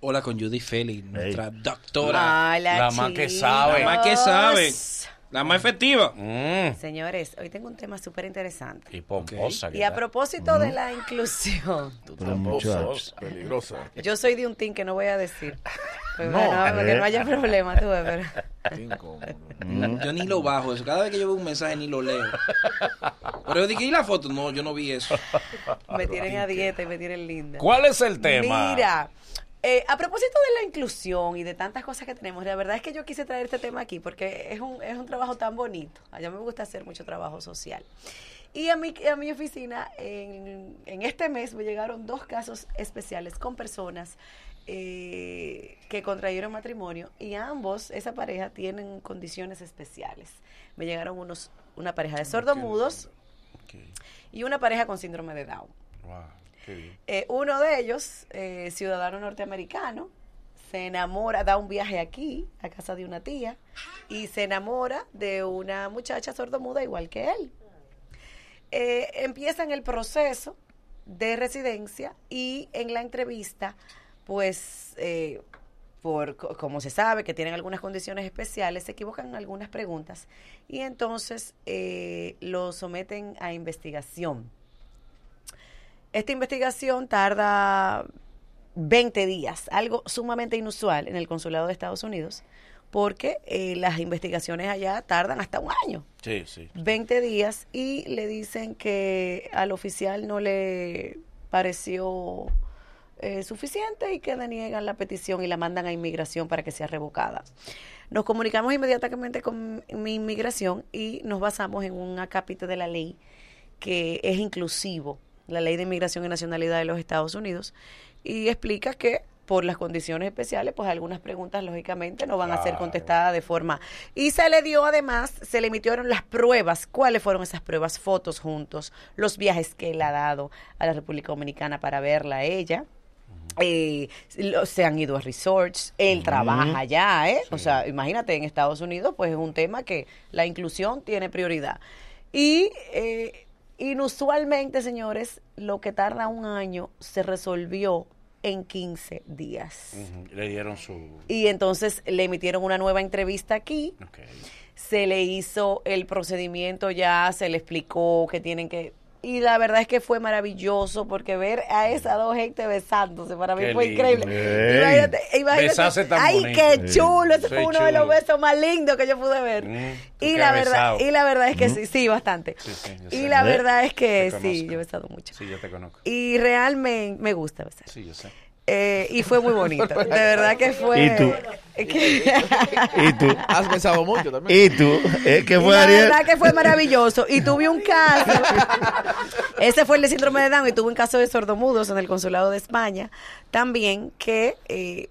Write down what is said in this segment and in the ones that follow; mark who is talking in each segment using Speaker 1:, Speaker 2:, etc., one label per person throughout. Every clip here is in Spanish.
Speaker 1: Hola con Judy Félix, nuestra doctora.
Speaker 2: Hola,
Speaker 3: La más que sabe.
Speaker 1: La más que sabe. La más efectiva.
Speaker 3: Mm.
Speaker 2: Señores, hoy tengo un tema súper interesante.
Speaker 3: Y pomposa.
Speaker 2: Y a propósito de la inclusión,
Speaker 4: muchachos.
Speaker 5: Peligrosa.
Speaker 2: yo soy de un team que no voy a decir. Pues
Speaker 4: No.
Speaker 2: bueno, para que no haya problema, tú ves, pero...
Speaker 4: Mm.
Speaker 1: Yo ni lo bajo eso. Cada vez que yo veo un mensaje ni lo leo. Pero yo dije, ¿y la foto? No, yo no vi eso.
Speaker 2: Me tienen a dieta y me tienen linda.
Speaker 3: ¿Cuál es el tema?
Speaker 2: Mira, eh, a propósito de la inclusión y de tantas cosas que tenemos, la verdad es que yo quise traer este tema aquí porque es un, es un trabajo tan bonito. Allá me gusta hacer mucho trabajo social. Y a mi, a mi oficina, en, en este mes, me llegaron dos casos especiales con personas eh, que contrayeron matrimonio y ambos, esa pareja, tienen condiciones especiales. Me llegaron unos, una pareja de sordomudos y una pareja con síndrome de Down.
Speaker 3: Wow.
Speaker 2: Eh, uno de ellos, eh, ciudadano norteamericano, se enamora, da un viaje aquí, a casa de una tía, y se enamora de una muchacha sordomuda igual que él. Eh, empiezan el proceso de residencia y en la entrevista, pues, eh, por co- como se sabe que tienen algunas condiciones especiales, se equivocan algunas preguntas y entonces eh, lo someten a investigación. Esta investigación tarda 20 días, algo sumamente inusual en el consulado de Estados Unidos, porque eh, las investigaciones allá tardan hasta un año.
Speaker 3: Sí, sí.
Speaker 2: 20 días y le dicen que al oficial no le pareció eh, suficiente y que deniegan la petición y la mandan a inmigración para que sea revocada. Nos comunicamos inmediatamente con mi inmigración y nos basamos en un acápite de la ley que es inclusivo, la ley de inmigración y nacionalidad de los Estados Unidos, y explica que por las condiciones especiales, pues algunas preguntas lógicamente no van a ser contestadas de forma. Y se le dio además, se le emitieron las pruebas. ¿Cuáles fueron esas pruebas? Fotos juntos, los viajes que él ha dado a la República Dominicana para verla a ella. Eh, lo- se han ido a resorts, él trabaja allá, ¿eh? O sea, imagínate, en Estados Unidos, pues es un tema que la inclusión tiene prioridad. Y eh, inusualmente, señores, lo que tarda un año se resolvió en 15 días.
Speaker 3: Le dieron su.
Speaker 2: Y entonces le emitieron una nueva entrevista aquí, se le hizo el procedimiento ya, se le explicó que tienen que... Y la verdad es que fue maravilloso porque ver a esas dos gente besándose para mí
Speaker 3: Qué
Speaker 2: fue
Speaker 3: lindo.
Speaker 2: increíble.
Speaker 4: Ey.
Speaker 2: Imagínate, imagínate.
Speaker 3: Besarse tan
Speaker 2: Ay,
Speaker 3: bonito.
Speaker 2: qué chulo. Ese fue uno de los besos más lindos que yo pude ver.
Speaker 3: Mm,
Speaker 2: y la verdad,
Speaker 3: besado.
Speaker 2: y la verdad es que sí, sí, bastante.
Speaker 3: Sí, sí, yo
Speaker 2: y
Speaker 3: sé.
Speaker 2: la verdad es que sí, yo he besado mucho.
Speaker 3: Sí, yo te conozco.
Speaker 2: Y realmente me gusta besar.
Speaker 3: Sí, yo sé.
Speaker 2: Eh, y fue muy bonito. De verdad que fue.
Speaker 4: ¿Y tú? ¿Y tú?
Speaker 5: Has besado mucho también.
Speaker 4: ¿Y tú? ¿Eh? ¿Qué fue
Speaker 2: la
Speaker 4: Ariel?
Speaker 2: verdad que fue maravilloso. Y tuve un caso. Ese fue el de síndrome de Down. Y tuve un caso de sordomudos en el consulado de España. También que eh,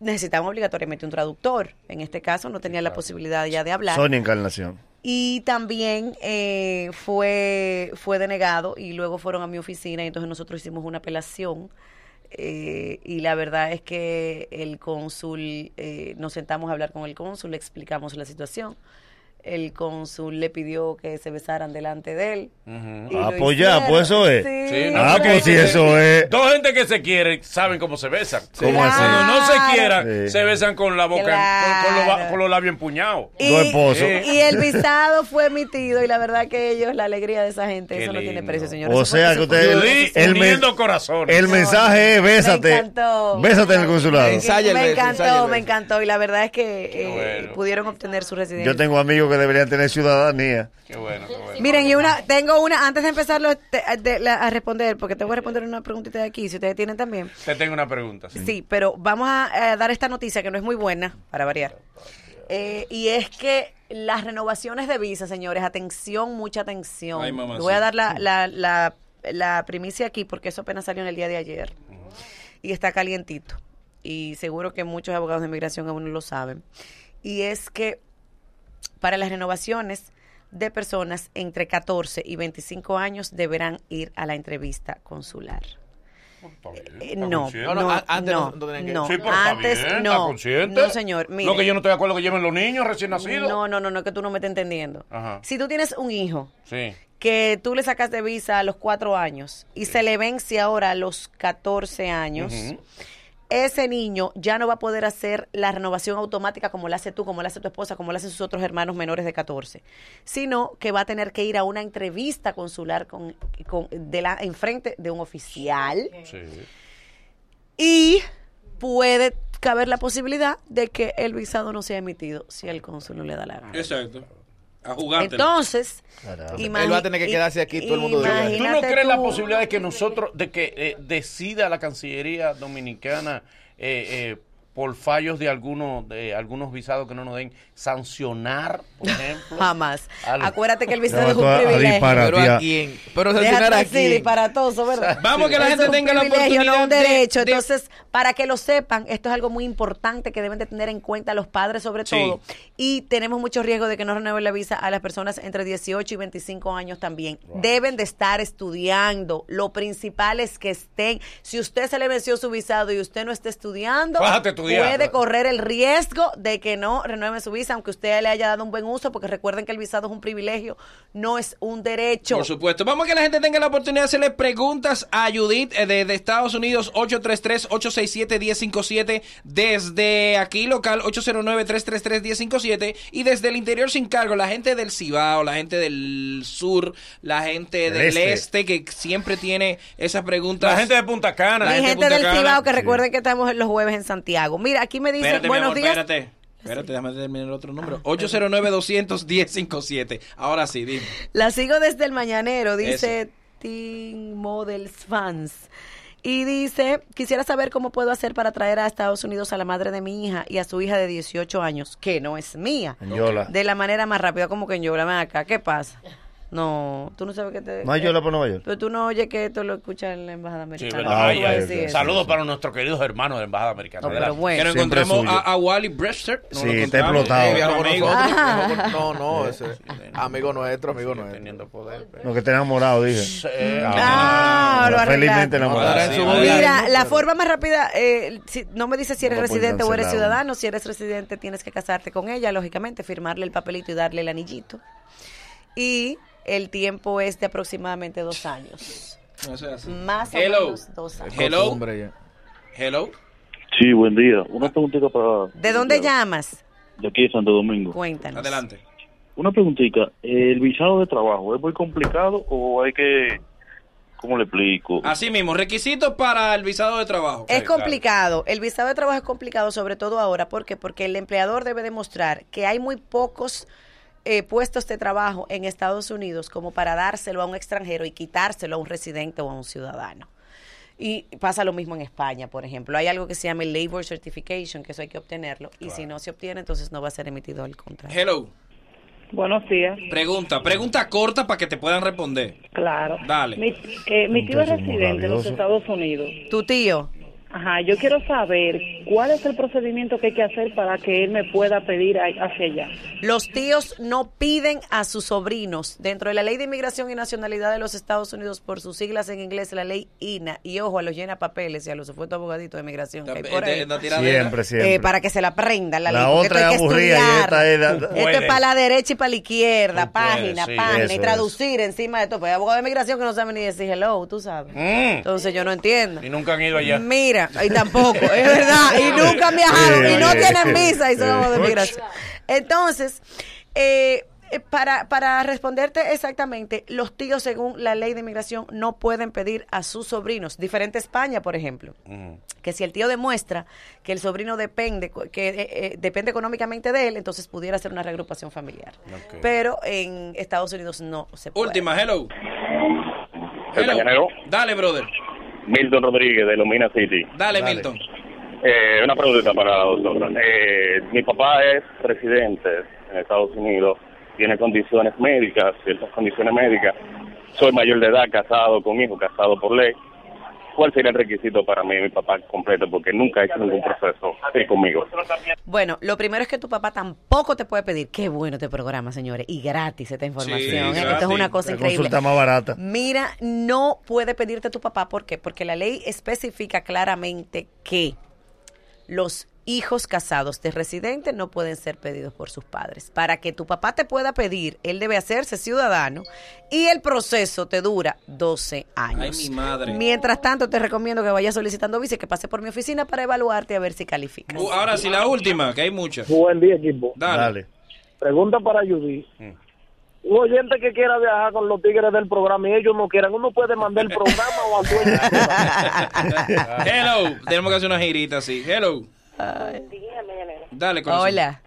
Speaker 2: necesitaban obligatoriamente un traductor. En este caso no tenía la posibilidad ya de hablar.
Speaker 4: Sonia Encarnación.
Speaker 2: Y también eh, fue, fue denegado y luego fueron a mi oficina y entonces nosotros hicimos una apelación. Eh, y la verdad es que el cónsul, eh, nos sentamos a hablar con el cónsul, le explicamos la situación. El cónsul le pidió que se besaran delante de él. Y
Speaker 4: Ah, pues ya, pues eso es.
Speaker 2: Sí.
Speaker 3: Sí, no,
Speaker 4: Ah, pues si
Speaker 3: hay-
Speaker 4: eso es.
Speaker 3: Dos gente que se quieren saben cómo se besan.
Speaker 4: ¿Cómo así?
Speaker 3: Cuando no se quieran,
Speaker 4: Sí.
Speaker 3: se besan con la boca, con, con los, con labios empuñados.
Speaker 2: Y,
Speaker 4: Dos esposos.
Speaker 2: y el visado fue emitido y la verdad que ellos, la alegría de esa gente,
Speaker 3: Qué
Speaker 2: eso no tiene precio, señor.
Speaker 4: O sea que
Speaker 2: fue-
Speaker 4: usted-
Speaker 3: Feliz,
Speaker 4: el
Speaker 3: uniendo corazones.
Speaker 4: El mensaje es bésate.
Speaker 2: Me encantó.
Speaker 4: Bésate en el consulado.
Speaker 5: El
Speaker 2: me encantó,
Speaker 5: el
Speaker 2: me encantó. Y la verdad es que eh,
Speaker 3: bueno.
Speaker 2: pudieron obtener su residencia.
Speaker 4: Yo tengo amigos que deberían tener ciudadanía.
Speaker 3: Qué bueno, qué bueno.
Speaker 2: Miren, y una, tengo una, antes de empezarlo te- de- la- a responder, porque te voy a responder una preguntita de aquí, si ustedes tienen también.
Speaker 3: Te tengo una pregunta. sí.
Speaker 2: Sí, pero vamos a, eh, dar esta noticia que no es muy buena, para variar. Eh, y es que las renovaciones de visa, señores, atención, mucha atención.
Speaker 1: Ay, mamacita.
Speaker 2: voy a dar la, la, la, la primicia aquí porque eso apenas salió en el día de ayer. Y está calientito. Y seguro que muchos abogados de inmigración aún no lo saben. Y es que para las renovaciones de personas entre 14 y 25 años deberán ir a la entrevista consular. Eh, no, no,
Speaker 5: No,
Speaker 2: no,
Speaker 5: no, a- antes no-
Speaker 2: no.
Speaker 3: Sí,
Speaker 2: antes no, señor, mire,
Speaker 3: Lo que yo no estoy de acuerdo que lleven los niños recién nacidos.
Speaker 2: no, no, no, no, que tú no me estás entendiendo.
Speaker 3: Ajá.
Speaker 2: Si tú tienes un hijo
Speaker 3: Sí.
Speaker 2: que tú le sacas de visa a los cuatro años y se le vence ahora a los 14 años. Ese niño ya no va a poder hacer la renovación automática como la hace tú, como la hace tu esposa, como la hacen sus otros hermanos menores de 14, sino que va a tener que ir a una entrevista consular con, con- de la, enfrente de un oficial
Speaker 3: Sí.
Speaker 2: y puede caber la posibilidad de que el visado no sea emitido si el cónsul no le da la gana.
Speaker 1: Exacto. A jugártela.
Speaker 2: Entonces,
Speaker 5: Él va a tener que quedarse aquí, todo el mundo de.
Speaker 3: ¿Tú no crees la posibilidad de que nosotros, de que eh, decida la Cancillería Dominicana eh, eh, por fallos de algunos de algunos visados que no nos den sancionar, por ejemplo?
Speaker 2: Jamás.
Speaker 3: Al-
Speaker 2: Acuérdate que el visado
Speaker 4: No,
Speaker 2: es un
Speaker 4: tú a- a
Speaker 2: privilegio.
Speaker 4: disparar.
Speaker 5: Pero a quién. Pero sancionar a quién.
Speaker 2: disparatoso, ¿verdad?
Speaker 1: Vamos que la gente
Speaker 2: un
Speaker 1: tenga la oportunidad
Speaker 2: no un
Speaker 1: de-
Speaker 2: derecho.
Speaker 1: de-
Speaker 2: Entonces, para que lo sepan, esto es algo muy importante que deben de tener en cuenta los padres sobre
Speaker 1: Sí.
Speaker 2: todo. Y tenemos mucho riesgo de que no renueven la visa a las personas entre 18 y 25 años también. Deben de estar estudiando. Lo principal es que estén. Si usted se le venció su visado y usted no está estudiando,
Speaker 3: Fájate a estudiar.
Speaker 2: puede correr el riesgo de que no renueve su visa, aunque usted le haya dado un buen uso, porque recuerden que el visado es un privilegio, no es un derecho.
Speaker 1: Por supuesto. Vamos a que la gente tenga la oportunidad de hacerle preguntas a Judith eh, de, Estados Unidos 833-867-1057 desde aquí local 809-333-1057 y desde el interior sin cargo la gente del Cibao, la gente del sur, la gente
Speaker 4: Del
Speaker 1: del
Speaker 4: este.
Speaker 1: este. que siempre tiene esas preguntas.
Speaker 3: La gente de Punta Cana.
Speaker 1: La gente de
Speaker 2: gente
Speaker 1: Punta
Speaker 2: del
Speaker 1: Cana.
Speaker 2: Cibao, que
Speaker 4: Sí.
Speaker 2: recuerden que estamos los jueves en Santiago. Mira, aquí me dicen,
Speaker 1: Espérate, mi
Speaker 2: buenos
Speaker 1: amor,
Speaker 2: días.
Speaker 1: espérate. Espérate, déjame terminar el otro número. 809-200-1057. Ahora sí, dime.
Speaker 2: La sigo desde el mañanero, dice Teen Models Fans. Y dice, quisiera saber cómo puedo hacer para traer a Estados Unidos a la madre de mi hija y a su hija de 18 años, que no es mía,
Speaker 4: Yola.
Speaker 2: de la manera más rápida, como que en Yola, acá, ¿qué pasa? No, tú no sabes que te...
Speaker 4: ¿No hay Yola por Nueva York?
Speaker 2: Pero tú no oyes que esto lo escucha en la embajada
Speaker 3: Sí,
Speaker 2: americana.
Speaker 3: verdad.
Speaker 4: Ah,
Speaker 3: ay,
Speaker 4: ok, sí,
Speaker 3: Saludos
Speaker 4: sí.
Speaker 3: para nuestros queridos hermanos de la Embajada Americana.
Speaker 2: No, pero bueno.
Speaker 1: Que nos encontramos a, a Wally Brewster. Nos
Speaker 4: Sí, está explotado.
Speaker 5: No, no, ese amigo nuestro, amigo nuestro.
Speaker 3: teniendo poder. pero-
Speaker 4: Lo que te enamorado, dije.
Speaker 3: Sí,
Speaker 2: Ah, lo
Speaker 4: Felizmente enamorado.
Speaker 3: Sí,
Speaker 2: Mira, la forma más rápida, eh, si- no me dice si eres
Speaker 4: No
Speaker 2: residente o eres ciudadano. Si eres residente, tienes que casarte con ella, lógicamente, firmarle el papelito y darle el anillito. Y el tiempo es de aproximadamente dos años.
Speaker 1: Así.
Speaker 2: Más o menos dos años.
Speaker 1: Hello. Hello.
Speaker 6: Sí, buen día. Una preguntita para...
Speaker 2: ¿De dónde llamas?
Speaker 6: De aquí de Santo Domingo.
Speaker 2: Cuéntanos.
Speaker 1: Adelante.
Speaker 6: Una preguntita. ¿El visado de trabajo es muy complicado o hay que... ¿Cómo le explico?
Speaker 1: Así mismo, requisitos para el visado de trabajo.
Speaker 2: Es
Speaker 3: Sí, claro.
Speaker 2: complicado. El visado de trabajo es complicado, sobre todo ahora. ¿Por qué? Porque el empleador debe demostrar que hay muy pocos eh, puestos de trabajo en Estados Unidos como para dárselo a un extranjero y quitárselo a un residente o a un ciudadano. Y pasa lo mismo en España, por ejemplo. Hay algo que se llama el Labor Certification, que eso hay que obtenerlo. Y si no se obtiene, entonces no va a ser emitido el contrato.
Speaker 1: Hello.
Speaker 7: Buenos días,
Speaker 1: Pregunta, pregunta corta para que te puedan responder.
Speaker 7: claro.
Speaker 1: Dale.
Speaker 7: Mi, eh, mi tío es residente de los. Estados Unidos.
Speaker 2: Tu tío,
Speaker 7: Ajá, yo quiero saber cuál es el procedimiento que hay que hacer para que él me pueda pedir a- hacia allá.
Speaker 2: Los tíos no piden a sus sobrinos. Dentro de la ley de inmigración y nacionalidad de los Estados Unidos, por sus siglas en inglés, la ley INA, y ojo a los llena papeles y a los supuestos abogaditos de inmigración que hay por ahí,
Speaker 1: Esta tiradera.
Speaker 4: Siempre, siempre.
Speaker 2: eh, para que se la aprendan la,
Speaker 4: La
Speaker 2: ley. porque
Speaker 4: otra
Speaker 2: esto hay
Speaker 4: es
Speaker 2: que
Speaker 4: aburrida y
Speaker 2: estudiar.
Speaker 4: esta es la-
Speaker 2: Esto es para la derecha y para la izquierda,
Speaker 3: Tú puedes,
Speaker 2: página,
Speaker 3: sí.
Speaker 2: página, y
Speaker 4: es.
Speaker 2: traducir encima de esto. Pues hay abogados de inmigración que no saben ni decir hello, tú sabes.
Speaker 3: Mm.
Speaker 2: Entonces yo no entiendo.
Speaker 3: Y nunca han ido allá.
Speaker 2: Mira, y tampoco, es verdad, y nunca han viajado, y no tienen visa y abogados de migración. Entonces, eh, eh, para, para responderte exactamente, los tíos, según la ley de inmigración, no pueden pedir a sus sobrinos, diferente a España, por ejemplo,
Speaker 3: Mm.
Speaker 2: que si el tío demuestra que el sobrino depende, que eh, eh, depende económicamente de él, entonces pudiera hacer una reagrupación familiar. Pero en Estados Unidos no se puede.
Speaker 1: Última, hello.
Speaker 6: El mañanero.
Speaker 1: Dale, brother.
Speaker 6: Milton Rodríguez de Lomina City.
Speaker 1: Dale,
Speaker 4: Dale.
Speaker 1: Milton.
Speaker 6: Eh, una preguntita para la doctora. Eh, mi papá es residente en Estados Unidos, tiene condiciones médicas, ciertas condiciones médicas. Soy mayor de edad, casado con hijo, casado por ley. ¿Cuál sería el requisito para mí, mi papá completo? Porque nunca ha hecho ningún proceso eh, conmigo.
Speaker 2: Bueno, lo primero es que tu papá tampoco te puede pedir. Qué bueno este programa, señores. Y gratis esta información.
Speaker 1: Sí,
Speaker 2: ¿eh? Esto es una cosa
Speaker 4: La
Speaker 2: increíble.
Speaker 4: consulta más barata.
Speaker 2: Mira, no puede pedirte tu papá. ¿Por qué? Porque la ley especifica claramente que los hijos casados de residentes no pueden ser pedidos por sus padres. Para que tu papá te pueda pedir, él debe hacerse ciudadano y el proceso te dura 12 años.
Speaker 1: Ay, mi madre.
Speaker 2: Mientras tanto, te recomiendo que vayas solicitando visa y que pase por mi oficina para evaluarte a ver si calificas.
Speaker 1: Uh, ahora sí, la última, que hay muchas.
Speaker 8: Buen día, equipo.
Speaker 1: Dale.
Speaker 4: Dale.
Speaker 8: Pregunta para Judy. Un oyente que quiera viajar con los tigres del programa y ellos no quieran, uno puede mandar el programa o al dueño.
Speaker 1: Hello. Tenemos que hacer una girita así. Hello.
Speaker 9: Día, mañanero.
Speaker 1: Dale, corazón.
Speaker 2: Hola.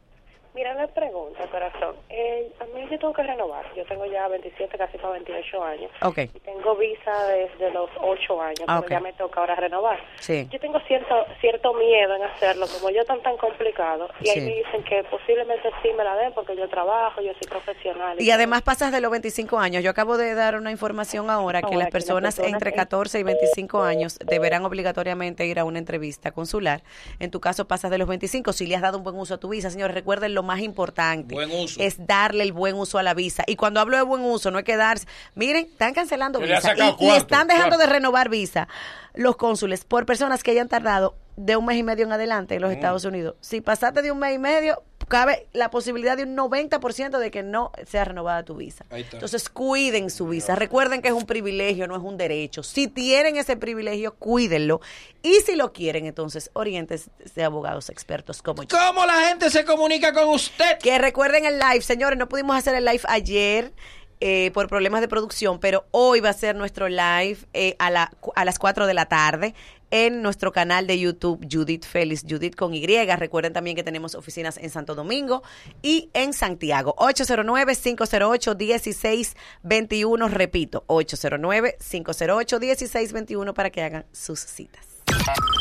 Speaker 9: Mira, una pregunta, corazón. Eh, yo tengo que renovar. Yo tengo ya 27, casi para 28 años.
Speaker 2: Ok.
Speaker 9: Y tengo visa desde los 8 años,
Speaker 2: Ah,
Speaker 9: ya me toca ahora renovar.
Speaker 2: Sí.
Speaker 9: Yo tengo cierto cierto miedo en hacerlo, como yo tan tan complicado. Y ahí
Speaker 2: Sí.
Speaker 9: me dicen que posiblemente sí me la den porque yo trabajo, yo soy profesional.
Speaker 2: Y además pasas de los 25 años. Yo acabo de dar una información ahora que
Speaker 9: Ahora,
Speaker 2: las
Speaker 9: que las
Speaker 2: personas
Speaker 9: personas
Speaker 2: entre
Speaker 9: en-
Speaker 2: 14 y 25 años deberán obligatoriamente ir a una entrevista consular. En tu caso pasas de los 25 si le has dado un buen uso a tu visa. Señores, recuerden lo más importante
Speaker 1: Buen uso.
Speaker 2: es darle el buen uso a la visa. Y cuando hablo de buen uso, no es quedarse. Miren, están cancelando visa y, están dejando de renovar visa los cónsules por personas que hayan tardado de un mes y medio en adelante en los Estados Unidos. Si pasaste de un mes y medio, cabe la posibilidad de un 90% de que no sea renovada tu visa. Entonces, cuiden su visa. Recuerden que es un privilegio, no es un derecho. Si tienen ese privilegio, cuídenlo. Y si lo quieren, entonces, orientes de abogados expertos como yo.
Speaker 1: ¿Cómo la gente se comunica con usted?
Speaker 2: Que recuerden el live, señores, no pudimos hacer el live ayer eh, por problemas de producción, pero hoy va a ser nuestro live eh, a, la, a las 4 de la tarde en nuestro canal de YouTube Judith Félix, Judith con Y. Recuerden también que tenemos oficinas en Santo Domingo y en Santiago. 809-508-1621, repito, 809-508-1621 para que hagan sus citas.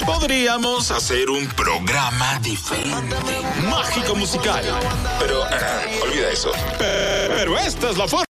Speaker 10: Podríamos hacer un programa diferente, mágico musical. Pero ah, olvida eso. Pero esta es la forma.